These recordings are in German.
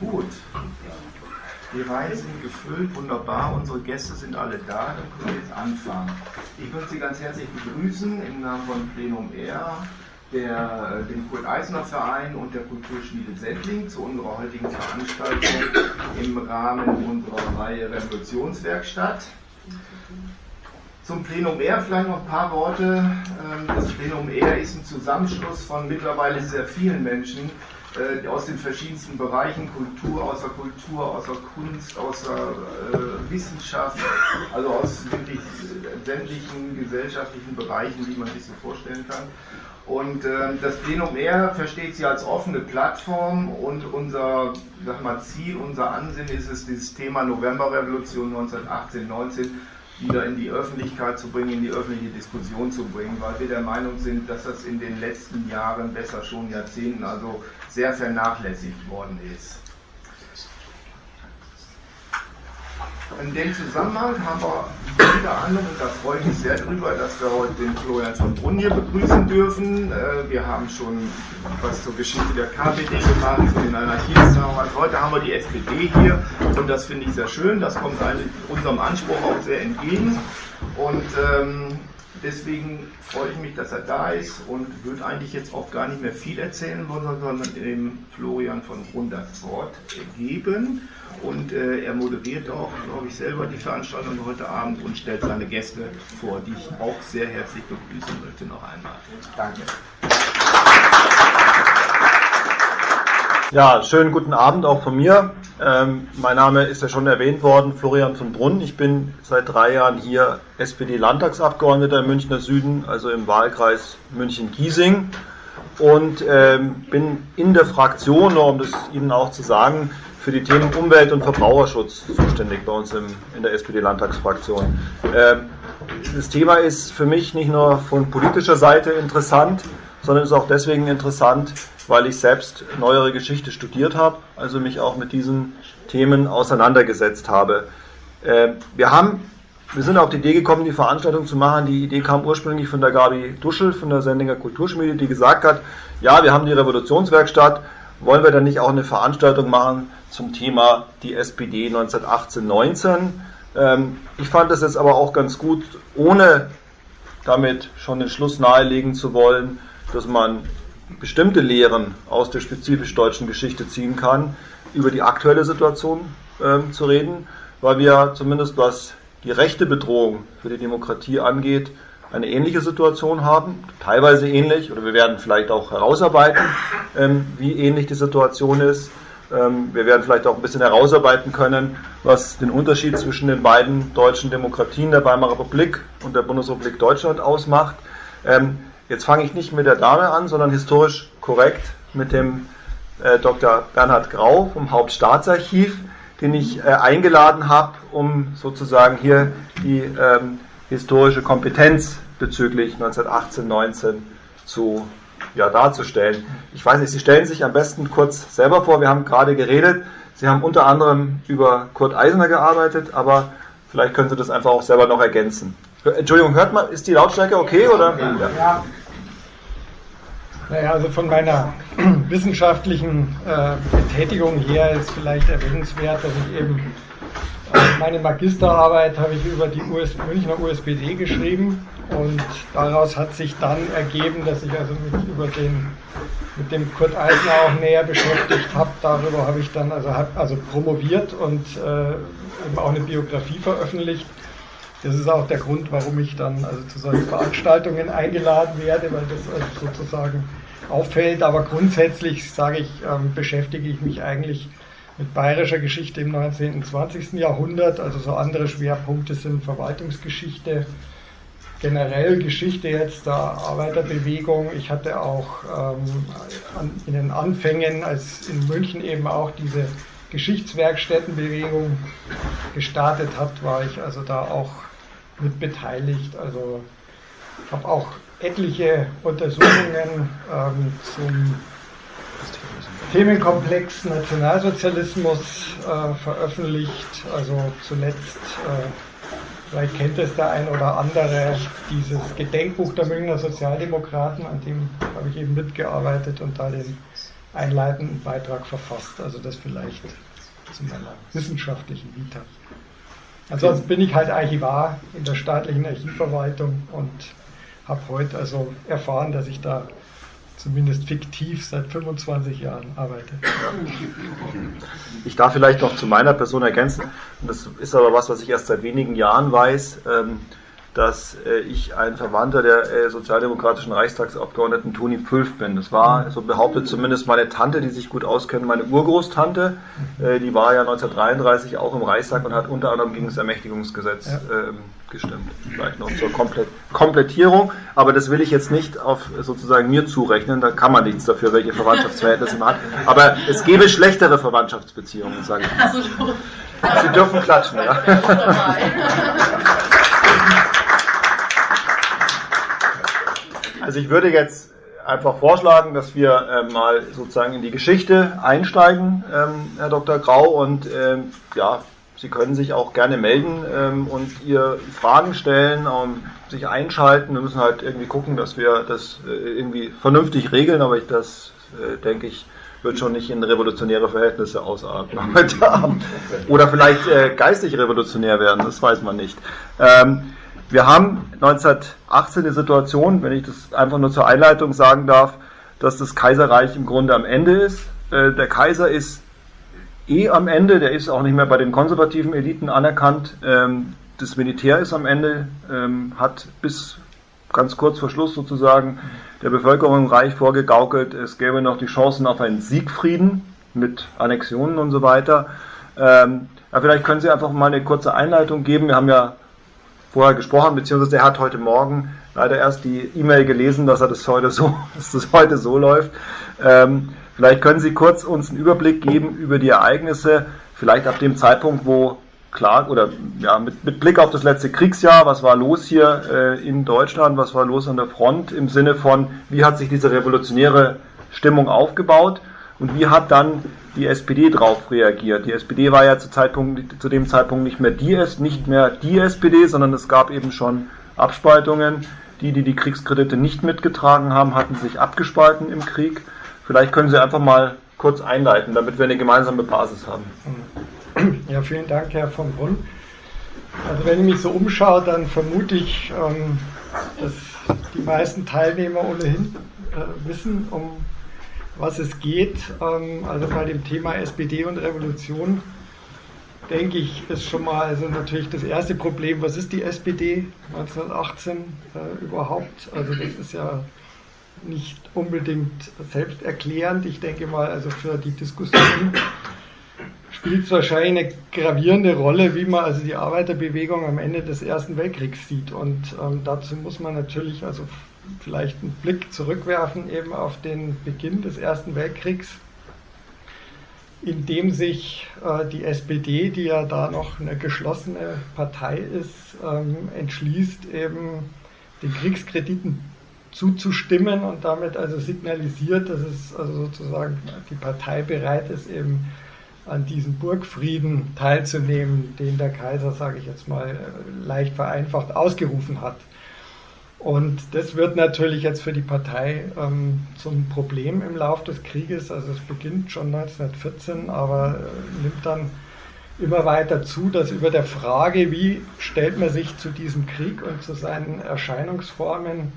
Gut. Die Reihen sind gefüllt, wunderbar. Unsere Gäste sind alle da. Dann können wir jetzt anfangen. Ich möchte Sie ganz herzlich begrüßen im Namen von Plenum R, der, äh, dem Kurt-Eisner-Verein und der Kulturschmiede Sendling zu unserer heutigen Veranstaltung im Rahmen unserer Reihe Revolutionswerkstatt. Zum Plenum R vielleicht noch ein paar Worte. Ähm, das Plenum R ist ein Zusammenschluss von mittlerweile sehr vielen Menschen, äh, aus den verschiedensten Bereichen, Kultur, außer Kultur, außer Kunst, außer äh, Wissenschaft, also aus wirklich sämtlichen gesellschaftlichen Bereichen, die man sich so vorstellen kann. Und äh, das Plenum R versteht sie als offene Plattform und unser sag mal, Ziel, unser Ansinnen ist es, dieses Thema Novemberrevolution 1918-19 wieder in die Öffentlichkeit zu bringen, in die öffentliche Diskussion zu bringen, weil wir der Meinung sind, dass das in den letzten Jahren, besser schon Jahrzehnten, also sehr vernachlässigt worden ist. In dem Zusammenhang haben wir unter anderem, und da freue ich mich sehr drüber, dass wir heute den Florian von Brunn hier begrüßen dürfen. Äh, wir haben schon was zur Geschichte der KPD gemacht, von den Anarchisten. Heute haben wir die SPD hier und das finde ich sehr schön. Das kommt unserem Anspruch auch sehr entgegen. Und ähm, Deswegen freue ich mich, dass er da ist und würde eigentlich jetzt auch gar nicht mehr viel erzählen wollen, sondern dem Florian von Grund das Wort geben. Und äh, er moderiert auch, glaube ich, selber die Veranstaltung heute Abend und stellt seine Gäste vor, die ich auch sehr herzlich begrüßen möchte noch einmal. Danke. Ja, schönen guten Abend auch von mir. Ähm, mein Name ist ja schon erwähnt worden, Florian von Brunn. Ich bin seit drei Jahren hier SPD-Landtagsabgeordneter im Münchner Süden, also im Wahlkreis München-Giesing. Und ähm, bin in der Fraktion, um das Ihnen auch zu sagen, für die Themen Umwelt- und Verbraucherschutz zuständig bei uns im, in der SPD-Landtagsfraktion. Ähm, das Thema ist für mich nicht nur von politischer Seite interessant, sondern ist auch deswegen interessant, weil ich selbst neuere Geschichte studiert habe, also mich auch mit diesen Themen auseinandergesetzt habe. Äh, wir haben, wir sind auf die Idee gekommen, die Veranstaltung zu machen. Die Idee kam ursprünglich von der Gabi Duschel von der Sendinger Kulturschmiede, die gesagt hat, ja, wir haben die Revolutionswerkstatt, wollen wir dann nicht auch eine Veranstaltung machen zum Thema die SPD 1918-19? Ähm, ich fand das jetzt aber auch ganz gut, ohne damit schon den Schluss nahelegen zu wollen, dass man bestimmte Lehren aus der spezifisch deutschen Geschichte ziehen kann, über die aktuelle Situation ähm, zu reden, weil wir zumindest was die rechte Bedrohung für die Demokratie angeht, eine ähnliche Situation haben, teilweise ähnlich, oder wir werden vielleicht auch herausarbeiten, ähm, wie ähnlich die Situation ist. Ähm, wir werden vielleicht auch ein bisschen herausarbeiten können, was den Unterschied zwischen den beiden deutschen Demokratien, der Weimarer Republik und der Bundesrepublik Deutschland ausmacht. Ähm, Jetzt fange ich nicht mit der Dame an, sondern historisch korrekt mit dem äh, Dr. Bernhard Grau vom Hauptstaatsarchiv, den ich äh, eingeladen habe, um sozusagen hier die ähm, historische Kompetenz bezüglich 1918-19 zu ja, darzustellen. Ich weiß nicht, Sie stellen sich am besten kurz selber vor. Wir haben gerade geredet. Sie haben unter anderem über Kurt Eisner gearbeitet, aber vielleicht können Sie das einfach auch selber noch ergänzen. Entschuldigung, hört man, ist die Lautstärke okay? Oder? Ja. Naja, also von meiner wissenschaftlichen äh, Betätigung her ist vielleicht erwähnenswert, dass ich eben äh, meine Magisterarbeit habe ich über die US Münchner USPD geschrieben und daraus hat sich dann ergeben, dass ich also mich über den mit dem Kurt Eisner auch näher beschäftigt habe. Darüber habe ich dann also, hab, also promoviert und äh, eben auch eine Biografie veröffentlicht. Das ist auch der Grund, warum ich dann also zu solchen Veranstaltungen eingeladen werde, weil das also sozusagen auffällt. Aber grundsätzlich sage ich, ähm, beschäftige ich mich eigentlich mit bayerischer Geschichte im 19. und 20. Jahrhundert. Also so andere Schwerpunkte sind Verwaltungsgeschichte, generell Geschichte jetzt der Arbeiterbewegung. Ich hatte auch ähm, in den Anfängen, als in München eben auch diese Geschichtswerkstättenbewegung gestartet hat, war ich also da auch mit beteiligt. Also ich habe auch etliche Untersuchungen ähm, zum Themenkomplex Nationalsozialismus äh, veröffentlicht. Also zuletzt, äh, vielleicht kennt es der ein oder andere, dieses Gedenkbuch der Münchner Sozialdemokraten, an dem habe ich eben mitgearbeitet und da den einleitenden Beitrag verfasst. Also das vielleicht zu meiner wissenschaftlichen Vita. Ansonsten bin ich halt Archivar in der staatlichen Archivverwaltung und habe heute also erfahren, dass ich da zumindest fiktiv seit 25 Jahren arbeite. Ich darf vielleicht noch zu meiner Person ergänzen, das ist aber was, was ich erst seit wenigen Jahren weiß. Ähm, dass äh, ich ein Verwandter der äh, sozialdemokratischen Reichstagsabgeordneten Toni Pfülf bin. Das war, so behauptet zumindest meine Tante, die sich gut auskennt, meine Urgroßtante. Äh, die war ja 1933 auch im Reichstag und hat unter anderem gegen das Ermächtigungsgesetz ja. Gestimmt. Vielleicht noch zur Komplett Komplettierung, aber das will ich jetzt nicht auf sozusagen mir zurechnen, da kann man nichts dafür, welche Verwandtschaftsverhältnisse man hat. Aber es gäbe schlechtere Verwandtschaftsbeziehungen, sage ich. Sie dürfen klatschen, ja. Also ich würde jetzt einfach vorschlagen, dass wir äh, mal sozusagen in die Geschichte einsteigen, ähm, Herr Dr. Grau, und ähm, ja, Sie können sich auch gerne melden ähm, und ihr Fragen stellen, ähm, sich einschalten. Wir müssen halt irgendwie gucken, dass wir das äh, irgendwie vernünftig regeln, aber ich das äh, denke ich wird schon nicht in revolutionäre Verhältnisse ausarten heute Abend. Oder vielleicht äh, geistig revolutionär werden, das weiß man nicht. Ähm, wir haben 1918 die Situation, wenn ich das einfach nur zur Einleitung sagen darf, dass das Kaiserreich im Grunde am Ende ist. Äh, der Kaiser ist eh am Ende, der ist auch nicht mehr bei den konservativen Eliten anerkannt. Ähm, das Militär ist am Ende, ähm, hat bis ganz kurz vor Schluss sozusagen der Bevölkerung Reich vorgegaukelt, es gäbe noch die Chancen auf einen Siegfrieden mit Annexionen und so weiter. Ähm, ja, vielleicht können Sie einfach mal eine kurze Einleitung geben. Wir haben ja vorher gesprochen, beziehungsweise er hat heute Morgen leider erst die E-Mail gelesen, dass er das heute so, dass das heute so läuft. Ähm, vielleicht können Sie kurz uns einen Überblick geben über die Ereignisse, vielleicht ab dem Zeitpunkt, wo klar oder ja mit, mit Blick auf das letzte Kriegsjahr, was war los hier äh, in Deutschland, was war los an der Front im Sinne von, wie hat sich diese revolutionäre Stimmung aufgebaut und wie hat dann die SPD darauf reagiert. Die SPD war ja zu, Zeitpunkt, zu dem Zeitpunkt nicht mehr die, nicht mehr die SPD, sondern es gab eben schon Abspaltungen. Die, die die Kriegskredite nicht mitgetragen haben, hatten sich abgespalten im Krieg. Vielleicht können Sie einfach mal kurz einleiten, damit wir eine gemeinsame Basis haben. Ja, vielen Dank, Herr von Brunn. Also wenn ich mich so umschaue, dann vermute ich, ähm, dass die meisten Teilnehmer ohnehin äh, wissen, um was es geht. Ähm, also bei dem Thema SPD und Revolution denke ich, ist schon mal also natürlich das erste Problem, was ist die SPD 1918 äh, überhaupt? Also das ist ja nicht unbedingt selbsterklärend. Ich denke mal, also für die Diskussion spielt es wahrscheinlich eine gravierende Rolle, wie man also die Arbeiterbewegung am Ende des Ersten Weltkriegs sieht. Und ähm, dazu muss man natürlich also vielleicht einen Blick zurückwerfen eben auf den Beginn des Ersten Weltkriegs, in dem sich äh, die SPD, die ja da noch eine geschlossene Partei ist, ähm, entschließt, eben den Kriegskrediten zuzustimmen und damit also signalisiert, dass es also sozusagen die Partei bereit ist, eben an diesem Burgfrieden teilzunehmen, den der Kaiser, sage ich jetzt mal, leicht vereinfacht ausgerufen hat. Und das wird natürlich jetzt für die Partei ähm, zum Problem im Lauf des Krieges. Also es beginnt schon 1914, aber äh, nimmt dann immer weiter zu, dass über der Frage, wie stellt man sich zu diesem Krieg und zu seinen Erscheinungsformen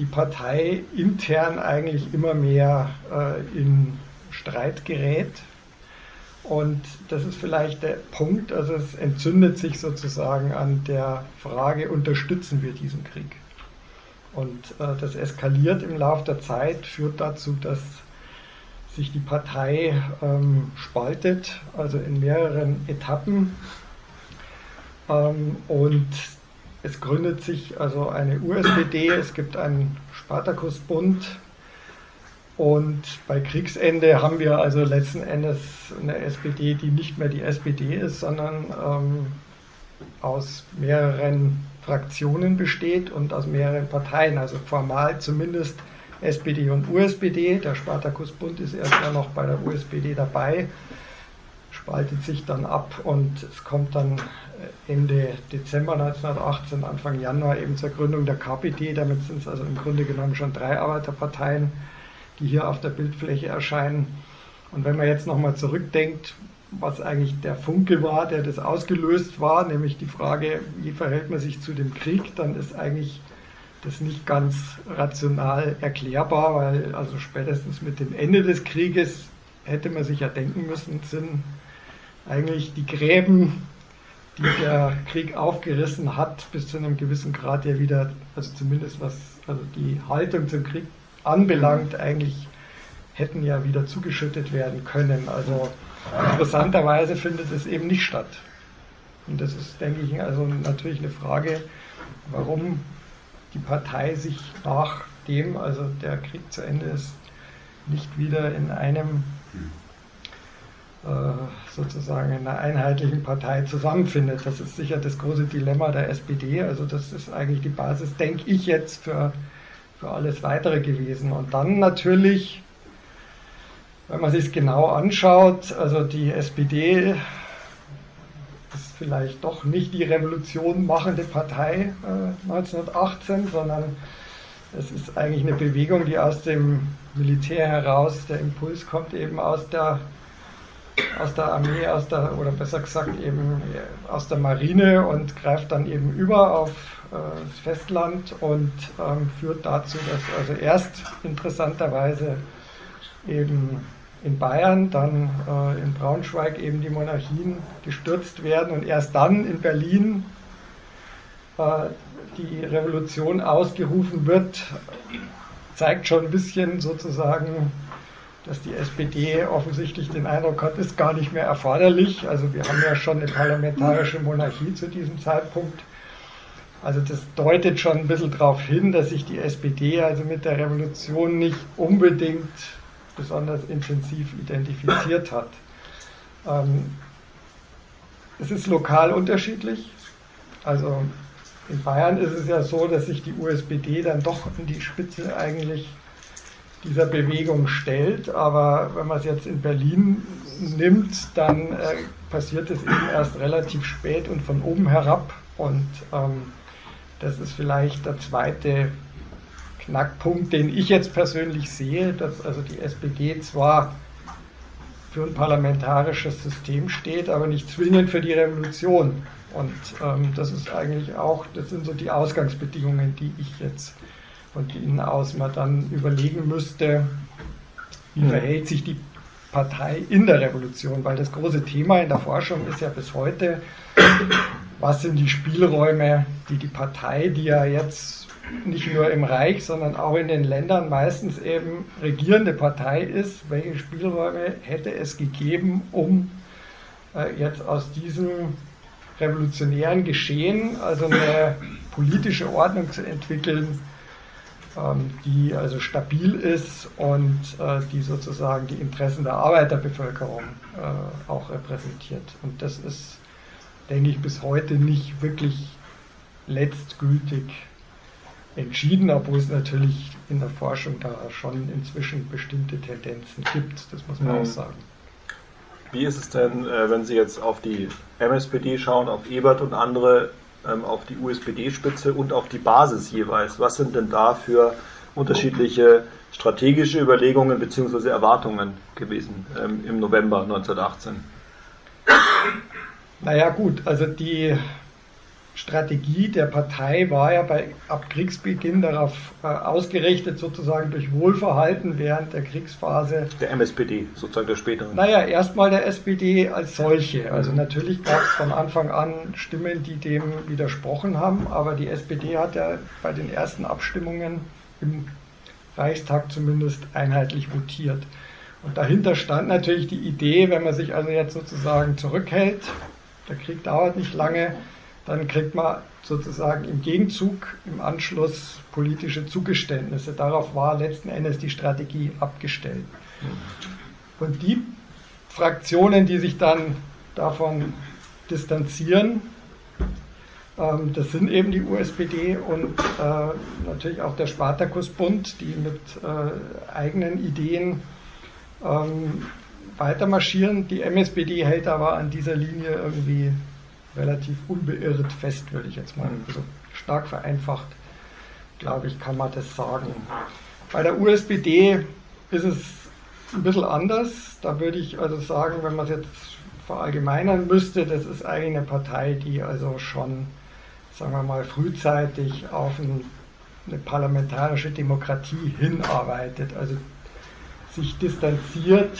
die Partei intern eigentlich immer mehr äh, in Streit gerät. Und das ist vielleicht der Punkt, also es entzündet sich sozusagen an der Frage, unterstützen wir diesen Krieg? Und äh, das eskaliert im Laufe der Zeit, führt dazu, dass sich die Partei ähm, spaltet, also in mehreren Etappen. Ähm, und es gründet sich also eine USPD, es gibt einen Spartakusbund. Und bei Kriegsende haben wir also letzten Endes eine SPD, die nicht mehr die SPD ist, sondern ähm, aus mehreren Fraktionen besteht und aus mehreren Parteien, also formal zumindest SPD und USPD. Der Spartakusbund ist erst ja noch bei der USPD dabei, spaltet sich dann ab und es kommt dann Ende Dezember 1918, Anfang Januar eben zur Gründung der KPD. Damit sind es also im Grunde genommen schon drei Arbeiterparteien, die hier auf der Bildfläche erscheinen. Und wenn man jetzt nochmal zurückdenkt, was eigentlich der Funke war, der das ausgelöst war, nämlich die Frage, wie verhält man sich zu dem Krieg, dann ist eigentlich das nicht ganz rational erklärbar, weil also spätestens mit dem Ende des Krieges hätte man sich ja denken müssen, sind eigentlich die Gräben, die der Krieg aufgerissen hat, bis zu einem gewissen Grad ja wieder, also zumindest was also die Haltung zum Krieg anbelangt, eigentlich hätten ja wieder zugeschüttet werden können. Also interessanterweise findet es eben nicht statt. Und das ist, denke ich, also natürlich eine Frage, warum die Partei sich nachdem, also der Krieg zu Ende ist, nicht wieder in einem sozusagen in einer einheitlichen Partei zusammenfindet. Das ist sicher das große Dilemma der SPD. Also das ist eigentlich die Basis, denke ich jetzt, für, für alles Weitere gewesen. Und dann natürlich wenn man sich genau anschaut, also die SPD ist vielleicht doch nicht die Revolution machende Partei äh, 1918, sondern es ist eigentlich eine Bewegung, die aus dem Militär heraus, der Impuls kommt eben aus der, aus der Armee, aus der, oder besser gesagt eben aus der Marine und greift dann eben über auf äh, Festland und ähm, führt dazu, dass also erst interessanterweise eben in Bayern, dann äh, in Braunschweig eben die Monarchien gestürzt werden und erst dann in Berlin äh, die Revolution ausgerufen wird, zeigt schon ein bisschen sozusagen, dass die SPD offensichtlich den Eindruck hat, ist gar nicht mehr erforderlich. Also wir haben ja schon eine parlamentarische Monarchie zu diesem Zeitpunkt. Also das deutet schon ein bisschen darauf hin, dass sich die SPD also mit der Revolution nicht unbedingt besonders intensiv identifiziert hat. Ähm, es ist lokal unterschiedlich. Also in Bayern ist es ja so, dass sich die USPD dann doch in die Spitze eigentlich dieser Bewegung stellt. Aber wenn man es jetzt in Berlin nimmt, dann äh, passiert es eben erst relativ spät und von oben herab. Und ähm, das ist vielleicht der zweite Knackpunkt, den ich jetzt persönlich sehe, dass also die SPD zwar für ein parlamentarisches System steht, aber nicht zwingend für die Revolution. Und ähm, das ist eigentlich auch, das sind so die Ausgangsbedingungen, die ich jetzt von Ihnen aus mal dann überlegen müsste, wie verhält sich die Partei in der Revolution, weil das große Thema in der Forschung ist ja bis heute, was sind die Spielräume, die die Partei, die ja jetzt nicht nur im Reich, sondern auch in den Ländern meistens eben regierende Partei ist, welche Spielräume hätte es gegeben, um äh, jetzt aus diesem revolutionären Geschehen, also eine politische Ordnung zu entwickeln, die also stabil ist und äh, die sozusagen die Interessen der Arbeiterbevölkerung äh, auch repräsentiert. Und das ist, denke ich, bis heute nicht wirklich letztgültig entschieden, obwohl es natürlich in der Forschung da schon inzwischen bestimmte Tendenzen gibt, das muss man mhm. auch sagen. Wie ist es denn, äh, wenn Sie jetzt auf die MSPD schauen, auf Ebert und andere, ähm, auf die USPD-Spitze und auf die Basis jeweils? Was sind denn da für unterschiedliche strategische Überlegungen bzw. Erwartungen gewesen ähm, im November 1918? Naja gut, also die Strategie der Partei war ja bei, ab Kriegsbeginn darauf äh, ausgerichtet, sozusagen durch Wohlverhalten während der Kriegsphase. Der MSPD, sozusagen der späteren. Naja, erstmal der SPD als solche. Also natürlich gab es von Anfang an Stimmen, die dem widersprochen haben, aber die SPD hat ja bei den ersten Abstimmungen im Reichstag zumindest einheitlich votiert. Und dahinter stand natürlich die Idee, wenn man sich also jetzt sozusagen zurückhält, der Krieg dauert nicht lange, dann kriegt man sozusagen im Gegenzug im Anschluss politische Zugeständnisse. Darauf war letzten Endes die Strategie abgestellt. Und die Fraktionen, die sich dann davon distanzieren, ähm, das sind eben die USPD und äh, natürlich auch der Spartakusbund, die mit äh, eigenen Ideen ähm, weitermarschieren. Die MSPD hält aber an dieser Linie irgendwie relativ unbeirrt fest, würde ich jetzt mal so stark vereinfacht, glaube ich, kann man das sagen. Bei der USPD ist es ein bisschen anders. Da würde ich also sagen, wenn man es jetzt verallgemeinern müsste, das ist eigentlich eine Partei, die also schon, sagen wir mal, frühzeitig auf ein, eine parlamentarische Demokratie hinarbeitet. Also sich distanziert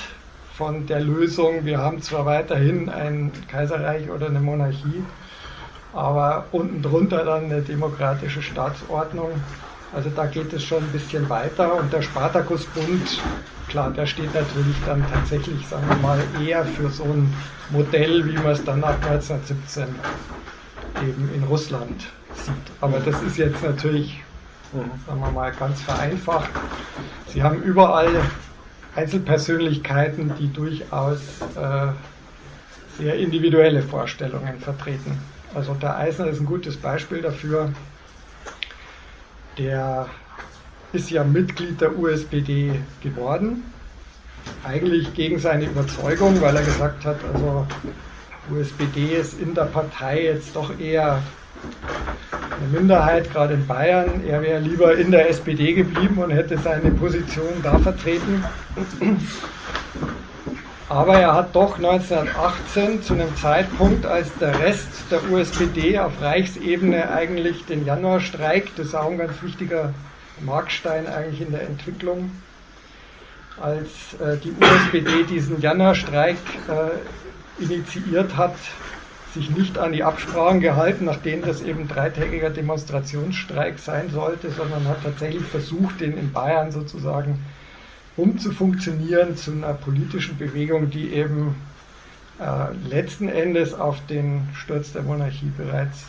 von der Lösung, wir haben zwar weiterhin ein Kaiserreich oder eine Monarchie, aber unten drunter dann eine demokratische Staatsordnung. Also da geht es schon ein bisschen weiter und der Spartakusbund, klar, der steht natürlich dann tatsächlich, sagen wir mal, eher für so ein Modell, wie man es dann ab 1917 eben in Russland sieht. Aber das ist jetzt natürlich, sagen wir mal, ganz vereinfacht. Sie haben überall Einzelpersönlichkeiten, die durchaus äh, sehr individuelle Vorstellungen vertreten. Also der Eisner ist ein gutes Beispiel dafür. Der ist ja Mitglied der USPD geworden. Eigentlich gegen seine Überzeugung, weil er gesagt hat, also USPD ist in der Partei jetzt doch eher eine Minderheit, gerade in Bayern. Er wäre lieber in der SPD geblieben und hätte seine Position da vertreten. Aber er hat doch 1918 zu einem Zeitpunkt, als der Rest der USPD auf Reichsebene eigentlich den Januarstreik, das ist auch ein ganz wichtiger Markstein eigentlich in der Entwicklung, als äh, die USPD diesen Januarstreik äh, initiiert hat, sich nicht an die Absprachen gehalten, nachdem das eben dreitägiger Demonstrationsstreik sein sollte, sondern hat tatsächlich versucht, den in Bayern sozusagen umzufunktionieren zu einer politischen Bewegung, die eben äh, letzten Endes auf den Sturz der Monarchie bereits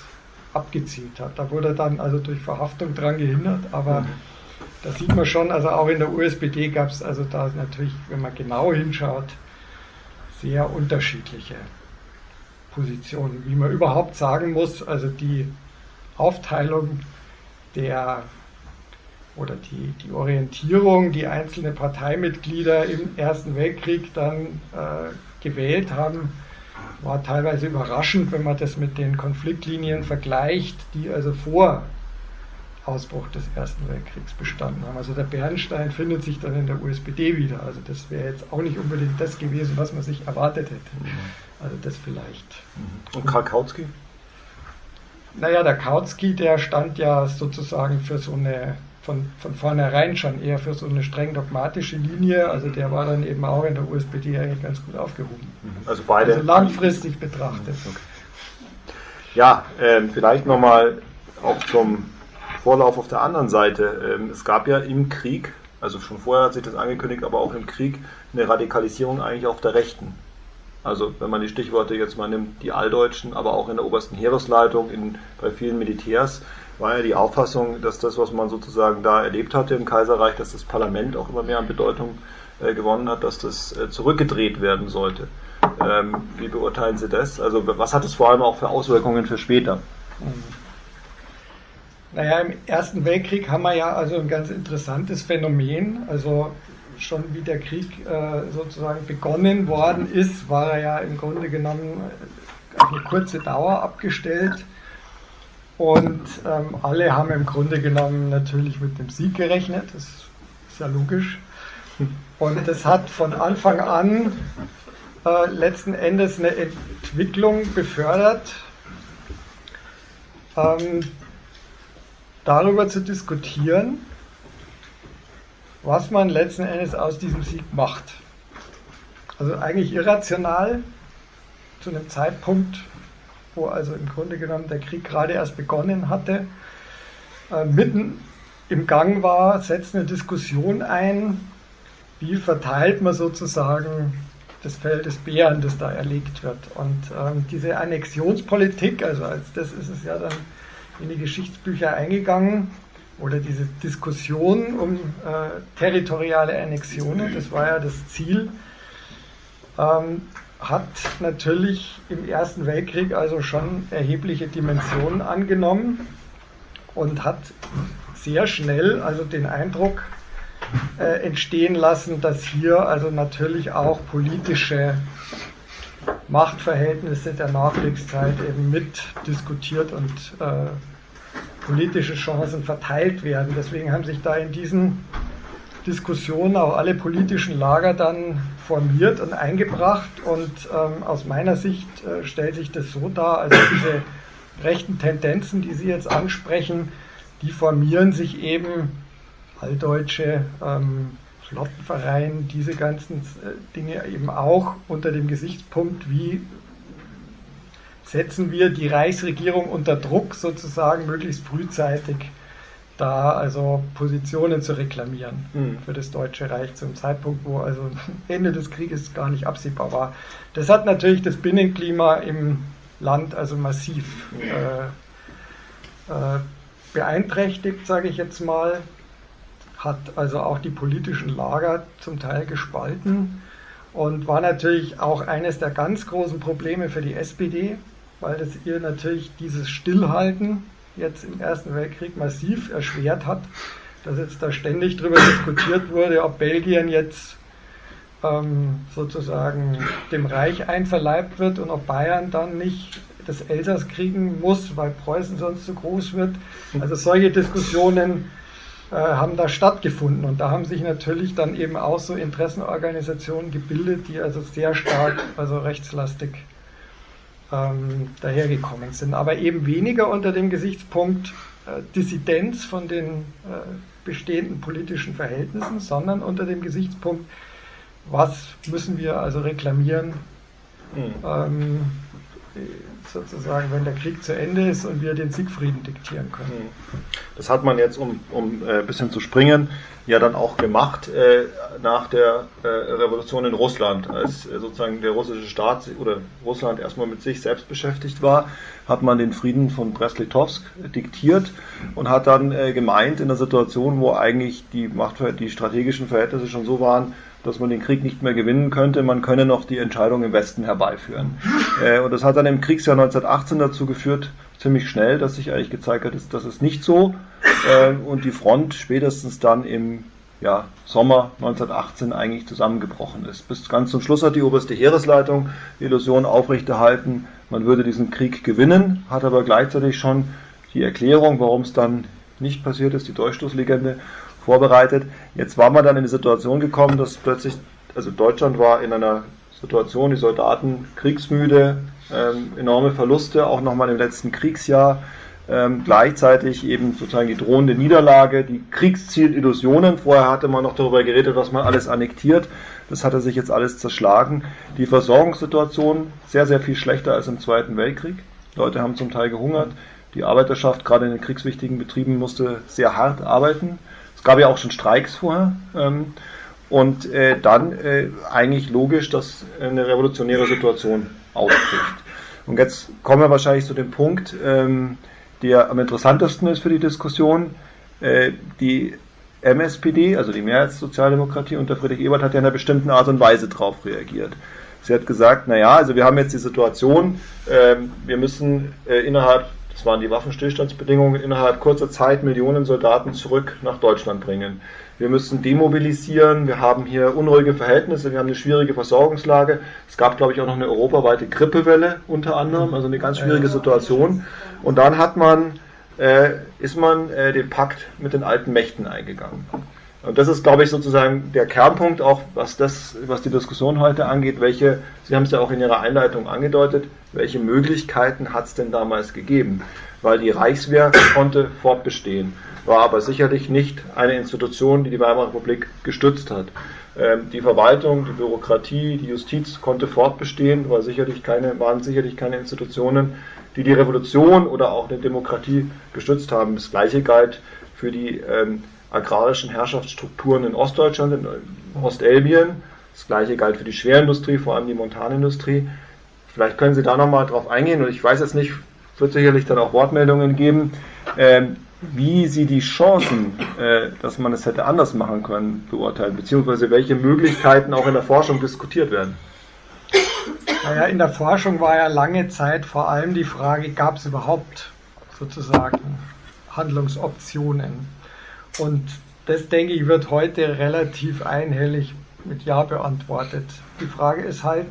abgezielt hat. Da wurde dann also durch Verhaftung dran gehindert, aber mhm. da sieht man schon, also auch in der USPD gab es also da natürlich, wenn man genau hinschaut, sehr unterschiedliche Positionen. Wie man überhaupt sagen muss, also die Aufteilung der oder die, die Orientierung, die einzelne Parteimitglieder im Ersten Weltkrieg dann äh, gewählt haben, war teilweise überraschend, wenn man das mit den Konfliktlinien vergleicht, die also vor Ausbruch des Ersten Weltkriegs bestanden haben. Also der Bernstein findet sich dann in der USPD wieder. Also das wäre jetzt auch nicht unbedingt das gewesen, was man sich erwartet hätte. Mhm. Also das vielleicht. Mhm. Und Karl Kautsky? Naja, der Kautsky, der stand ja sozusagen für so eine von, von vornherein schon eher für so eine streng dogmatische Linie. Also der war dann eben auch in der USPD eigentlich ganz gut aufgehoben. Mhm. Also beide. Also langfristig betrachtet. Okay. Ja, äh, vielleicht nochmal auch zum Vorlauf auf der anderen Seite. Ähm, es gab ja im Krieg, also schon vorher hat sich das angekündigt, aber auch im Krieg eine Radikalisierung eigentlich auf der Rechten. Also wenn man die Stichworte jetzt mal nimmt, die Alldeutschen, aber auch in der obersten Heeresleitung, in, bei vielen Militärs, war ja die Auffassung, dass das, was man sozusagen da erlebt hatte im Kaiserreich, dass das Parlament auch immer mehr an Bedeutung äh, gewonnen hat, dass das äh, zurückgedreht werden sollte. Ähm, wie beurteilen Sie das? Also was hat es vor allem auch für Auswirkungen für später? Naja, im Ersten Weltkrieg haben wir ja also ein ganz interessantes Phänomen. Also schon wie der Krieg äh, sozusagen begonnen worden ist, war er ja im Grunde genommen auf eine kurze Dauer abgestellt. Und ähm, alle haben im Grunde genommen natürlich mit dem Sieg gerechnet, das ist ja logisch. Und das hat von Anfang an äh, letzten Endes eine Entwicklung befördert, ähm, darüber zu diskutieren, was man letzten Endes aus diesem Sieg macht. Also eigentlich irrational zu einem Zeitpunkt, wo also im Grunde genommen der Krieg gerade erst begonnen hatte, äh, mitten im Gang war, setzt eine Diskussion ein, wie verteilt man sozusagen das Feld des Bären, das da erlegt wird. Und ähm, diese Annexionspolitik, also als das ist es ja dann in die Geschichtsbücher eingegangen, oder diese Diskussion um äh, territoriale Annexionen, das war ja das Ziel, ähm, hat natürlich im Ersten Weltkrieg also schon erhebliche Dimensionen angenommen und hat sehr schnell also den Eindruck äh, entstehen lassen, dass hier also natürlich auch politische Machtverhältnisse der Nachkriegszeit eben mit diskutiert und äh, politische Chancen verteilt werden. Deswegen haben sich da in diesen Diskussion auch alle politischen Lager dann formiert und eingebracht. Und ähm, aus meiner Sicht äh, stellt sich das so dar, also diese rechten Tendenzen, die Sie jetzt ansprechen, die formieren sich eben alldeutsche ähm, Flottenverein, diese ganzen äh, Dinge eben auch unter dem Gesichtspunkt, wie setzen wir die Reichsregierung unter Druck, sozusagen möglichst frühzeitig da also Positionen zu reklamieren mhm. für das Deutsche Reich zum Zeitpunkt, wo also Ende des Krieges gar nicht absehbar war. Das hat natürlich das Binnenklima im Land also massiv äh, äh, beeinträchtigt, sage ich jetzt mal, hat also auch die politischen Lager zum Teil gespalten und war natürlich auch eines der ganz großen Probleme für die SPD, weil das ihr natürlich dieses Stillhalten jetzt im Ersten Weltkrieg massiv erschwert hat, dass jetzt da ständig darüber diskutiert wurde, ob Belgien jetzt ähm, sozusagen dem Reich einverleibt wird und ob Bayern dann nicht das Elsass kriegen muss, weil Preußen sonst zu groß wird. Also solche Diskussionen haben da stattgefunden und da haben sich natürlich dann eben auch so Interessenorganisationen gebildet, die also sehr stark, also rechtslastig ähm, dahergekommen sind. Aber eben weniger unter dem Gesichtspunkt äh, Dissidenz von den äh, bestehenden politischen Verhältnissen, sondern unter dem Gesichtspunkt, was müssen wir also reklamieren, mhm. ähm, sozusagen, wenn der Krieg zu Ende ist und wir den Siegfrieden diktieren können. Mhm. Das hat man jetzt, um, um äh, ein bisschen zu springen, ja dann auch gemacht äh, nach der äh, Revolution in Russland, als äh, sozusagen der russische Staat oder Russland erstmal mit sich selbst beschäftigt war, hat man den Frieden von Brest-Litovsk diktiert und hat dann äh, gemeint in der Situation, wo eigentlich die Macht, die strategischen Verhältnisse schon so waren, dass man den Krieg nicht mehr gewinnen könnte, man könne noch die Entscheidung im Westen herbeiführen. Äh, und das hat dann im Kriegsjahr 1918 dazu geführt, ziemlich schnell, dass sich eigentlich gezeigt hat, dass das nicht so äh, und die Front spätestens dann im ja, Sommer 1918 eigentlich zusammengebrochen ist. Bis ganz zum Schluss hat die oberste Heeresleitung die Illusion aufrechterhalten, man würde diesen Krieg gewinnen, hat aber gleichzeitig schon die Erklärung, warum es dann nicht passiert ist, die Durchstoßlegende vorbereitet. Jetzt war man dann in die Situation gekommen, dass plötzlich, also Deutschland war in einer Situation, die Soldaten kriegsmüde, ähm, enorme Verluste, auch nochmal im letzten Kriegsjahr. Ähm, gleichzeitig eben sozusagen die drohende Niederlage, die Kriegszielillusionen. Vorher hatte man noch darüber geredet, was man alles annektiert. Das hatte sich jetzt alles zerschlagen. Die Versorgungssituation sehr, sehr viel schlechter als im Zweiten Weltkrieg. Leute haben zum Teil gehungert. Die Arbeiterschaft, gerade in den kriegswichtigen Betrieben, musste sehr hart arbeiten. Es gab ja auch schon Streiks vorher. Ähm, und äh, dann äh, eigentlich logisch, dass eine revolutionäre Situation ausbricht. Und jetzt kommen wir wahrscheinlich zu dem Punkt, ähm, der am interessantesten ist für die Diskussion. Äh, die MSPD, also die Mehrheitssozialdemokratie unter Friedrich Ebert, hat ja in einer bestimmten Art und Weise darauf reagiert. Sie hat gesagt, naja, also wir haben jetzt die Situation, äh, wir müssen äh, innerhalb, das waren die Waffenstillstandsbedingungen, innerhalb kurzer Zeit Millionen Soldaten zurück nach Deutschland bringen. Wir müssen demobilisieren, wir haben hier unruhige Verhältnisse, wir haben eine schwierige Versorgungslage. Es gab, glaube ich, auch noch eine europaweite Grippewelle unter anderem, also eine ganz schwierige Situation. Und dann hat man, äh, ist man äh, den Pakt mit den alten Mächten eingegangen. Und das ist, glaube ich, sozusagen der Kernpunkt, auch was das, was die Diskussion heute angeht, welche, Sie haben es ja auch in Ihrer Einleitung angedeutet, welche Möglichkeiten hat es denn damals gegeben? Weil die Reichswehr konnte fortbestehen, war aber sicherlich nicht eine Institution, die die Weimarer Republik gestützt hat. Ähm, die Verwaltung, die Bürokratie, die Justiz konnte fortbestehen, war sicherlich keine, waren sicherlich keine Institutionen, die die Revolution oder auch eine Demokratie gestützt haben. Das Gleiche galt für die ähm, agrarischen Herrschaftsstrukturen in Ostdeutschland, in Ostelbien. Das gleiche galt für die Schwerindustrie, vor allem die Montanindustrie. Vielleicht können Sie da nochmal drauf eingehen und ich weiß jetzt nicht, wird sicherlich dann auch Wortmeldungen geben, ähm, wie Sie die Chancen, äh, dass man es hätte anders machen können, beurteilen, beziehungsweise welche Möglichkeiten auch in der Forschung diskutiert werden. Naja, in der Forschung war ja lange Zeit vor allem die Frage, gab es überhaupt sozusagen Handlungsoptionen? Und das, denke ich, wird heute relativ einhellig mit Ja beantwortet. Die Frage ist halt,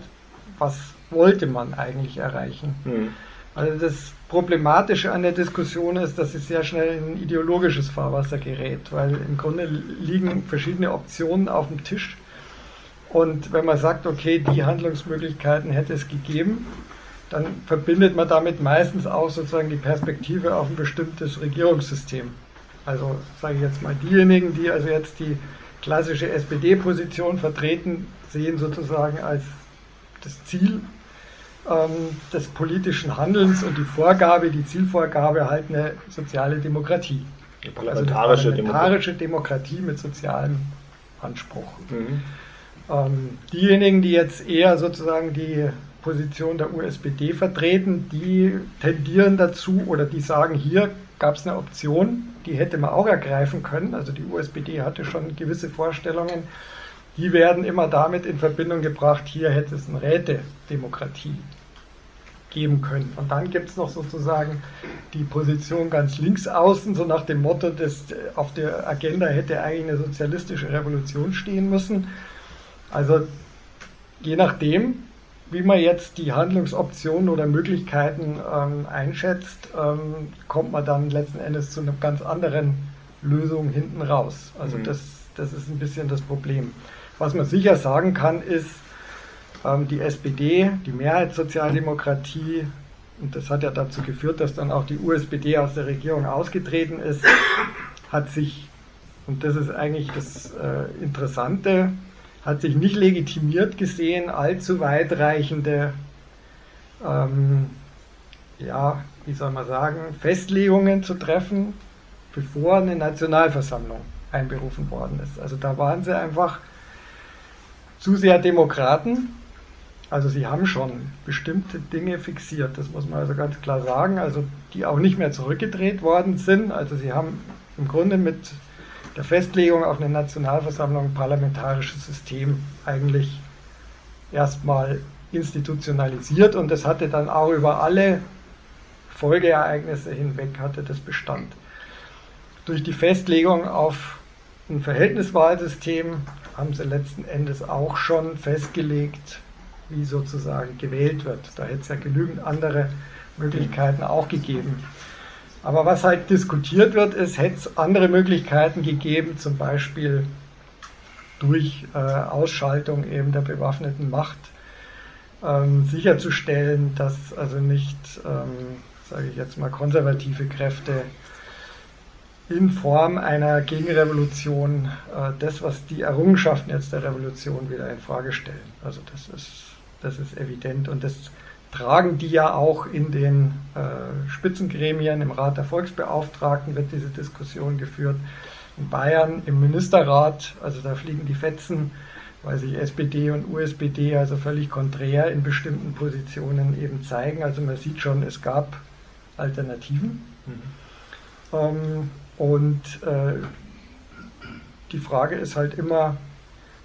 was wollte man eigentlich erreichen? Mhm. Also das Problematische an der Diskussion ist, dass sie sehr schnell in ein ideologisches Fahrwasser gerät, weil im Grunde liegen verschiedene Optionen auf dem Tisch. Und wenn man sagt, okay, die Handlungsmöglichkeiten hätte es gegeben, dann verbindet man damit meistens auch sozusagen die Perspektive auf ein bestimmtes Regierungssystem. Also sage ich jetzt mal, diejenigen, die also jetzt die klassische SPD-Position vertreten, sehen sozusagen als das Ziel ähm, des politischen Handelns und die Vorgabe, die Zielvorgabe halt eine soziale Demokratie. Die parlamentarische, also parlamentarische Demokratie. Demokratie mit sozialem Anspruch. Mhm. Ähm, diejenigen, die jetzt eher sozusagen die Position der USPD vertreten, die tendieren dazu oder die sagen, hier gab es eine Option, die hätte man auch ergreifen können. Also die USPD hatte schon gewisse Vorstellungen. Die werden immer damit in Verbindung gebracht, hier hätte es eine Rätedemokratie geben können. Und dann gibt es noch sozusagen die Position ganz links außen, so nach dem Motto, dass auf der Agenda hätte eigentlich eine sozialistische Revolution stehen müssen. Also je nachdem, wie man jetzt die Handlungsoptionen oder Möglichkeiten ähm, einschätzt, ähm, kommt man dann letzten Endes zu einer ganz anderen Lösung hinten raus. Also mhm. das, das ist ein bisschen das Problem. Was man sicher sagen kann, ist, ähm, die SPD, die Mehrheitssozialdemokratie, und das hat ja dazu geführt, dass dann auch die USPD aus der Regierung ausgetreten ist, hat sich, und das ist eigentlich das äh, Interessante, hat sich nicht legitimiert gesehen, allzu weitreichende, ähm, ja, wie soll man sagen, Festlegungen zu treffen, bevor eine Nationalversammlung einberufen worden ist. Also da waren sie einfach zu sehr Demokraten. Also sie haben schon bestimmte Dinge fixiert, das muss man also ganz klar sagen, also die auch nicht mehr zurückgedreht worden sind. Also sie haben im Grunde mit der Festlegung auf eine Nationalversammlung ein parlamentarisches System eigentlich erstmal institutionalisiert und das hatte dann auch über alle Folgeereignisse hinweg hatte das Bestand. Durch die Festlegung auf ein Verhältniswahlsystem haben sie letzten Endes auch schon festgelegt, wie sozusagen gewählt wird. Da hätte es ja genügend andere Möglichkeiten auch gegeben. Aber was halt diskutiert wird, ist, hätte es andere Möglichkeiten gegeben, zum Beispiel durch äh, Ausschaltung eben der bewaffneten Macht ähm, sicherzustellen, dass also nicht, ähm, sage ich jetzt mal, konservative Kräfte in Form einer Gegenrevolution äh, das, was die Errungenschaften jetzt der Revolution wieder in Frage stellen. Also das ist, das ist evident und das tragen die ja auch in den äh, Spitzengremien, im Rat der Volksbeauftragten wird diese Diskussion geführt. In Bayern im Ministerrat, also da fliegen die Fetzen, weil sich SPD und USPD also völlig konträr in bestimmten Positionen eben zeigen. Also man sieht schon, es gab Alternativen. Mhm. Ähm, und äh, die Frage ist halt immer,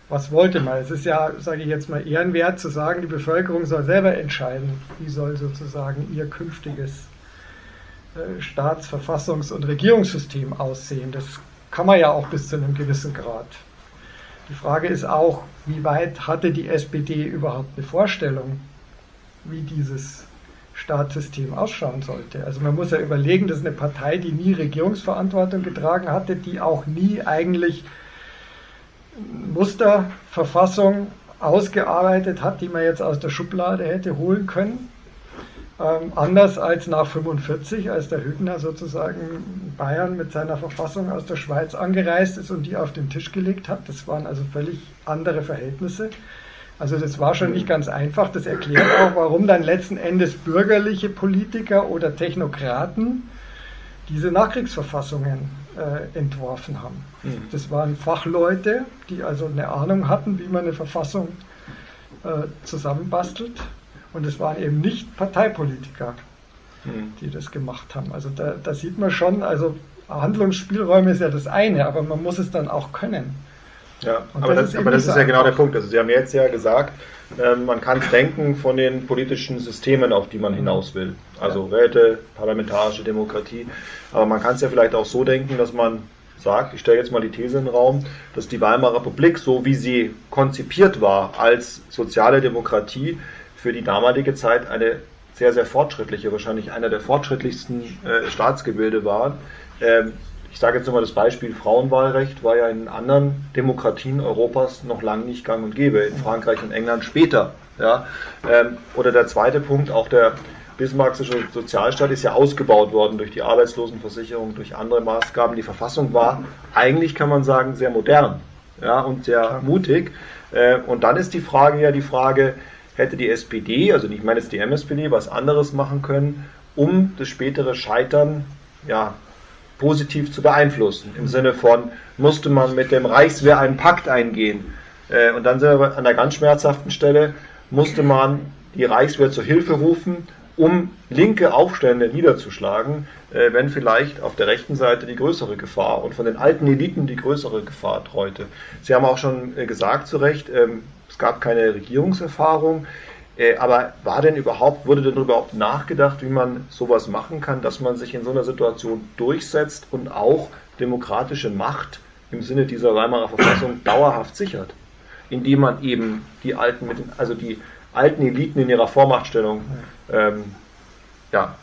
was wollte man? Es ist ja, sage ich jetzt mal, ehrenwert zu sagen, die Bevölkerung soll selber entscheiden, wie soll sozusagen ihr künftiges äh, Staats-, Verfassungs- und Regierungssystem aussehen. Das kann man ja auch bis zu einem gewissen Grad. Die Frage ist auch, wie weit hatte die SPD überhaupt eine Vorstellung, wie dieses Staatssystem ausschauen sollte. Also man muss ja überlegen, das ist eine Partei, die nie Regierungsverantwortung getragen hatte, die auch nie eigentlich Musterverfassung ausgearbeitet hat, die man jetzt aus der Schublade hätte holen können. Ähm, anders als nach 45, als der Hübner sozusagen Bayern mit seiner Verfassung aus der Schweiz angereist ist und die auf den Tisch gelegt hat. Das waren also völlig andere Verhältnisse. Also das war schon nicht ganz einfach. Das erklärt auch, warum dann letzten Endes bürgerliche Politiker oder Technokraten diese Nachkriegsverfassungen äh, entworfen haben. Mhm. Das waren Fachleute, die also eine Ahnung hatten, wie man eine Verfassung äh, zusammenbastelt. Und es waren eben nicht Parteipolitiker, mhm. die das gemacht haben. Also da, da sieht man schon, also Handlungsspielräume ist ja das eine, aber man muss es dann auch können. Ja, aber das, das aber das ist ja genau der Punkt. Also Sie haben jetzt ja gesagt, äh, man kann es denken von den politischen Systemen, auf die man hinaus will. Also. Räte, parlamentarische Demokratie. Aber man kann es ja vielleicht auch so denken, dass man sagt, ich stelle jetzt mal die These in den Raum, dass die Weimarer Republik, so wie sie konzipiert war als soziale Demokratie, für die damalige Zeit eine sehr, sehr fortschrittliche, wahrscheinlich einer der fortschrittlichsten äh, Staatsgebilde waren. Ähm, ich sage jetzt nur mal das Beispiel Frauenwahlrecht war ja in anderen Demokratien Europas noch lange nicht gang und gäbe, in Frankreich und England später. Ja? Ähm, oder der zweite Punkt, auch der bismarckische Sozialstaat ist ja ausgebaut worden durch die Arbeitslosenversicherung, durch andere Maßgaben. Die Verfassung war eigentlich, kann man sagen, sehr modern ja, und sehr mutig. Äh, und dann ist die Frage ja die Frage, hätte die SPD, also nicht meine jetzt die MSPD, was anderes machen können, um das spätere Scheitern ja, positiv zu beeinflussen. Im Sinne von, musste man mit dem Reichswehr einen Pakt eingehen. Äh, und dann sind wir an der ganz schmerzhaften Stelle, musste man die Reichswehr zur Hilfe rufen, um linke Aufstände niederzuschlagen, äh, wenn vielleicht auf der rechten Seite die größere Gefahr und von den alten Eliten die größere Gefahr treute. Sie haben auch schon äh, gesagt zu Recht, ähm, es gab keine Regierungserfahrung. Äh, aber war denn überhaupt, wurde denn überhaupt nachgedacht, wie man sowas machen kann, dass man sich in so einer Situation durchsetzt und auch demokratische Macht im Sinne dieser Weimarer Verfassung dauerhaft sichert? Indem man eben die alten, also die alten Eliten in ihrer Vormachtstellung ähm, ja,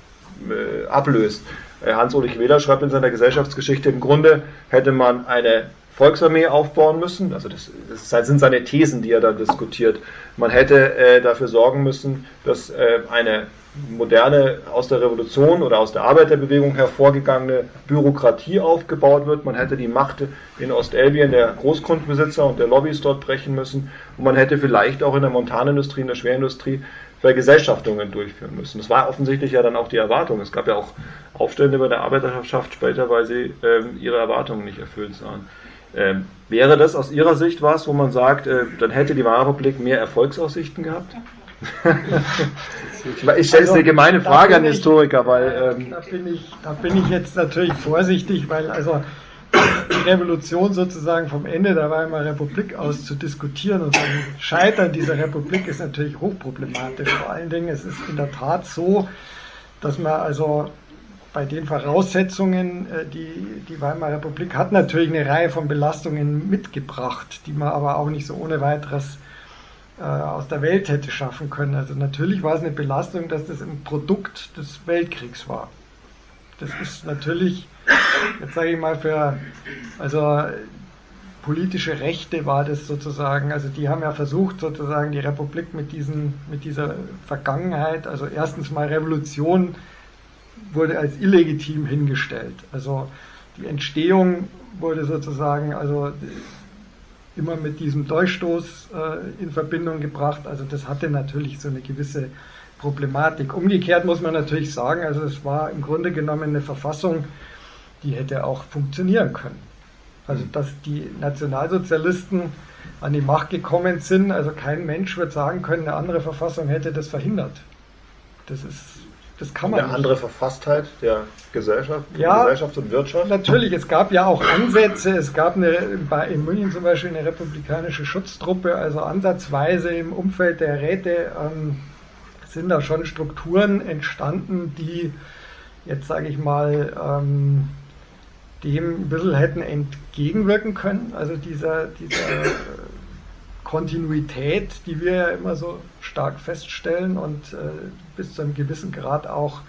äh, ablöst. Äh, Hans-Ulrich Wähler schreibt in seiner Gesellschaftsgeschichte, im Grunde hätte man eine Volksarmee aufbauen müssen. Also das, das, sind seine Thesen, die er da diskutiert. Man hätte äh, dafür sorgen müssen, dass äh, eine moderne, aus der Revolution oder aus der Arbeiterbewegung hervorgegangene Bürokratie aufgebaut wird. Man hätte die Macht in Ostelbien der Großgrundbesitzer und der Lobbys dort brechen müssen. Und man hätte vielleicht auch in der Montanindustrie, in der Schwerindustrie Vergesellschaftungen durchführen müssen. Das war offensichtlich ja dann auch die Erwartung. Es gab ja auch Aufstände bei der Arbeiterschaft später, weil sie ähm, ihre Erwartungen nicht erfüllt sahen. Ähm, wäre das aus Ihrer Sicht was, wo man sagt, äh, dann hätte die Wahlrepublik mehr Erfolgsaussichten gehabt? ich stelle also, eine gemeine Frage an Historiker, weil. Ähm, da, bin ich, da bin ich jetzt natürlich vorsichtig, weil also die Revolution sozusagen vom Ende der Weimarer Republik aus zu diskutieren und ein Scheitern dieser Republik ist natürlich hochproblematisch. Vor allen Dingen, es ist in der Tat so, dass man also bei den Voraussetzungen, äh, die die Weimarer Republik hat natürlich eine Reihe von Belastungen mitgebracht, die man aber auch nicht so ohne weiteres äh, aus der Welt hätte schaffen können. Also natürlich war es eine Belastung, dass das ein Produkt des Weltkriegs war. Das ist natürlich, jetzt sage ich mal, für also politische Rechte war das sozusagen, also die haben ja versucht sozusagen die Republik mit diesen, mit dieser Vergangenheit, also erstens mal Revolution wurde als illegitim hingestellt. Also die Entstehung wurde sozusagen also immer mit diesem Durchstoß äh, in Verbindung gebracht. Also das hatte natürlich so eine gewisse Problematik. Umgekehrt muss man natürlich sagen, also es war im Grunde genommen eine Verfassung, die hätte auch funktionieren können. Also dass die Nationalsozialisten an die Macht gekommen sind, also kein Mensch wird sagen können, eine andere Verfassung hätte das verhindert. Das ist das kann man Eine nicht. andere Verfasstheit der Gesellschaft, ja, Gesellschaft und Wirtschaft? Natürlich, es gab ja auch Ansätze. Es gab eine, in München zum Beispiel eine republikanische Schutztruppe, also ansatzweise im Umfeld der Räte ähm, sind da schon Strukturen entstanden, die jetzt sage ich mal ähm, dem ein bisschen hätten entgegenwirken können. Also dieser, dieser Kontinuität, die wir ja immer so stark feststellen und äh, bis zu einem gewissen Grad auch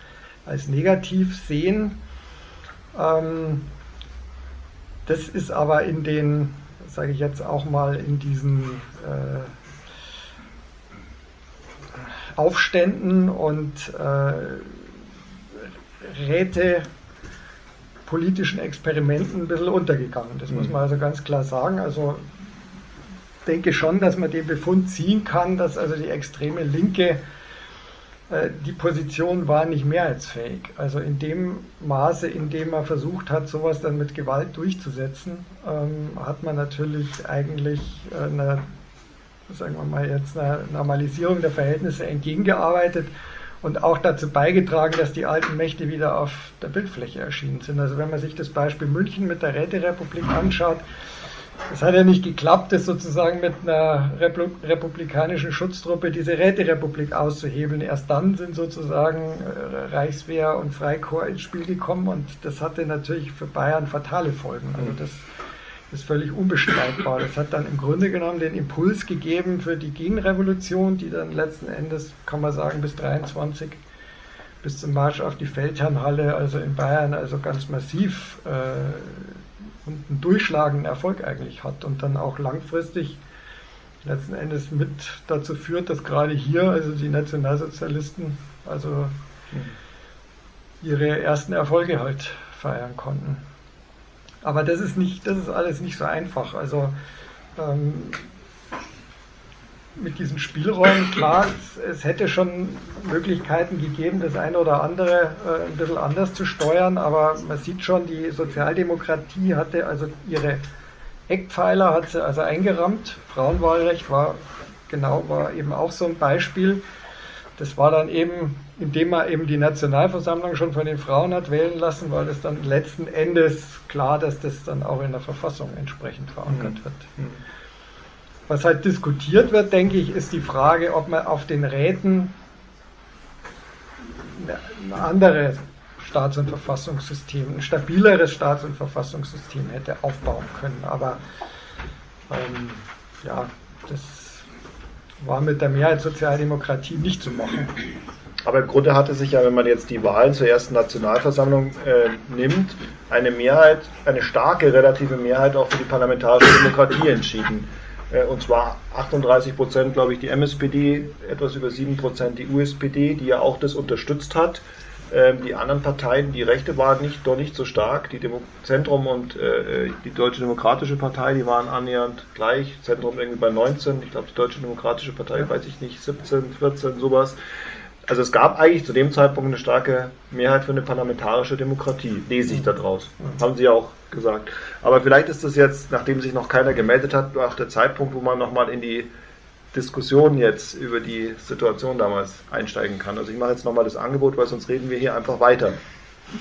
als negativ sehen. Ähm, das ist aber in den, sage ich jetzt auch mal, in diesen äh, Aufständen und äh, Räte politischen Experimenten ein bisschen untergegangen. Das muss mhm. man also ganz klar sagen. Also denke schon, dass man den Befund ziehen kann, dass also die extreme Linke äh, die Position war nicht mehrheitsfähig. Also in dem Maße, in dem man versucht hat, sowas dann mit Gewalt durchzusetzen, ähm, hat man natürlich eigentlich einer, sagen wir mal jetzt, einer Normalisierung der Verhältnisse entgegengearbeitet und auch dazu beigetragen, dass die alten Mächte wieder auf der Bildfläche erschienen sind. Also wenn man sich das Beispiel München mit der Räterepublik anschaut, es hat ja nicht geklappt, das sozusagen mit einer republikanischen Schutztruppe diese Räterepublik auszuhebeln. Erst dann sind sozusagen äh, Reichswehr und Freikorps ins Spiel gekommen und das hatte natürlich für Bayern fatale Folgen. Also das ist völlig unbestreitbar. Das hat dann im Grunde genommen den Impuls gegeben für die Gegenrevolution, die dann letzten Endes, kann man sagen, bis 23 bis zum Marsch auf die Feldherrnhalle, also in Bayern, also ganz massiv äh, und einen durchschlagenden Erfolg eigentlich hat und dann auch langfristig letzten Endes mit dazu führt, dass gerade hier, also die Nationalsozialisten, also ihre ersten Erfolge halt feiern konnten. Aber das ist nicht, das ist alles nicht so einfach. Also ähm, mit diesen Spielräumen, klar, es, es, hätte schon Möglichkeiten gegeben, das eine oder andere äh, ein bisschen anders zu steuern, aber man sieht schon, die Sozialdemokratie hatte also ihre Eckpfeiler hat sie also eingerammt. Frauenwahlrecht war genau war eben auch so ein Beispiel. Das war dann eben, indem man eben die Nationalversammlung schon von den Frauen hat wählen lassen, war das dann letzten Endes klar, dass das dann auch in der Verfassung entsprechend verankert mhm. wird. Was halt diskutiert wird, denke ich, ist die Frage, ob man auf den Räten eine andere Staats- und Verfassungssystem, ein stabileres Staats- und Verfassungssystem hätte aufbauen können. Aber ähm, ja, das war mit der Mehrheitssozialdemokratie nicht zu machen. Aber im Grunde hatte sich ja, wenn man jetzt die Wahlen zur ersten Nationalversammlung äh, nimmt, eine Mehrheit, eine starke relative Mehrheit auch für die parlamentarische Demokratie entschieden. Äh, und zwar 38 Prozent, glaube ich, die MSPD, etwas über 7 Prozent die USPD, die ja auch das unterstützt hat. Ähm, die anderen Parteien, die Rechte waren nicht, doch nicht so stark. Die Demo Zentrum und äh, die Deutsche Demokratische Partei, die waren annähernd gleich. Zentrum irgendwie bei 19, ich glaube die Deutsche Demokratische Partei, weiß ich nicht, 17, 14, sowas. Also es gab eigentlich zu dem Zeitpunkt eine starke Mehrheit für eine parlamentarische Demokratie, lese ich da draus. Haben Sie ja auch gesagt. Aber vielleicht ist das jetzt, nachdem sich noch keiner gemeldet hat, auch der Zeitpunkt, wo man nochmal in die Diskussion jetzt über die Situation damals einsteigen kann. Also ich mache jetzt nochmal das Angebot, weil sonst reden wir hier einfach weiter.